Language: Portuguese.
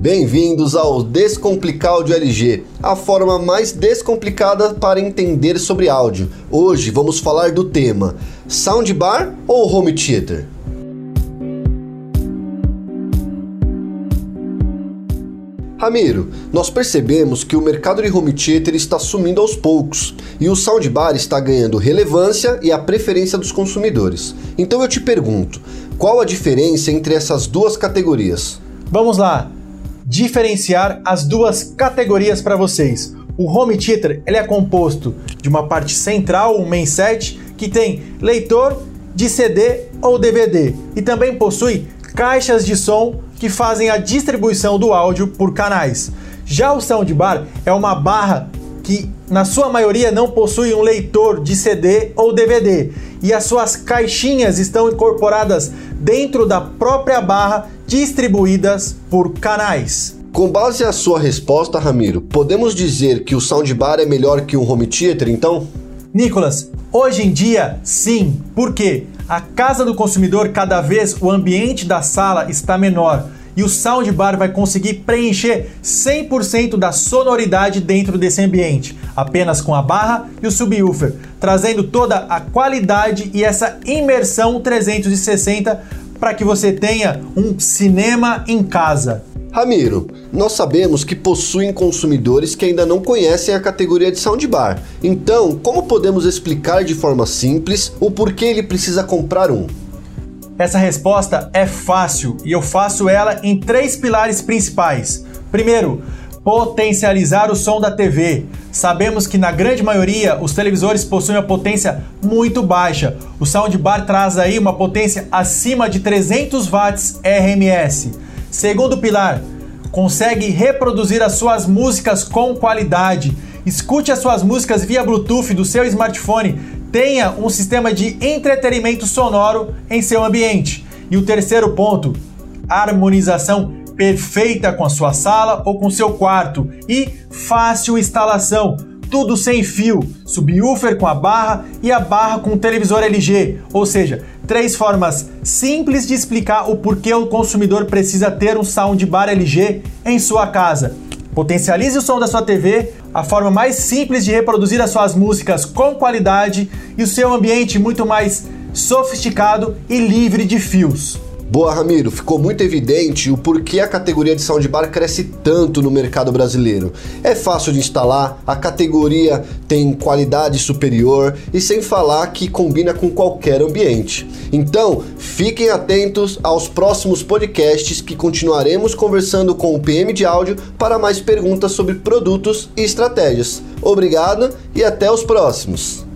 Bem-vindos ao Descomplicado de LG, a forma mais descomplicada para entender sobre áudio. Hoje vamos falar do tema: Soundbar ou Home Theater? Ramiro, nós percebemos que o mercado de home theater está sumindo aos poucos e o soundbar está ganhando relevância e a preferência dos consumidores. Então eu te pergunto, qual a diferença entre essas duas categorias? Vamos lá diferenciar as duas categorias para vocês. O home theater ele é composto de uma parte central, um main set, que tem leitor de CD ou DVD e também possui caixas de som que fazem a distribuição do áudio por canais. Já o soundbar é uma barra que na sua maioria não possui um leitor de CD ou DVD e as suas caixinhas estão incorporadas dentro da própria barra distribuídas por canais. Com base à sua resposta, Ramiro, podemos dizer que o soundbar é melhor que um home theater, então? Nicolas, hoje em dia, sim. Por quê? A casa do consumidor, cada vez o ambiente da sala está menor e o soundbar vai conseguir preencher 100% da sonoridade dentro desse ambiente, apenas com a barra e o subwoofer, trazendo toda a qualidade e essa imersão 360 para que você tenha um cinema em casa. Ramiro, nós sabemos que possuem consumidores que ainda não conhecem a categoria de soundbar. Então, como podemos explicar de forma simples o porquê ele precisa comprar um? Essa resposta é fácil e eu faço ela em três pilares principais. Primeiro, potencializar o som da TV. Sabemos que na grande maioria os televisores possuem uma potência muito baixa. O soundbar traz aí uma potência acima de 300 watts RMS. Segundo pilar, consegue reproduzir as suas músicas com qualidade. Escute as suas músicas via Bluetooth do seu smartphone. Tenha um sistema de entretenimento sonoro em seu ambiente. E o terceiro ponto, harmonização perfeita com a sua sala ou com seu quarto e fácil instalação. Tudo sem fio, subwoofer com a barra e a barra com o televisor LG, ou seja, três formas simples de explicar o porquê o consumidor precisa ter um soundbar LG em sua casa. Potencialize o som da sua TV, a forma mais simples de reproduzir as suas músicas com qualidade e o seu ambiente muito mais sofisticado e livre de fios. Boa, Ramiro, ficou muito evidente o porquê a categoria de soundbar cresce tanto no mercado brasileiro. É fácil de instalar, a categoria tem qualidade superior e sem falar que combina com qualquer ambiente. Então, fiquem atentos aos próximos podcasts que continuaremos conversando com o PM de áudio para mais perguntas sobre produtos e estratégias. Obrigado e até os próximos.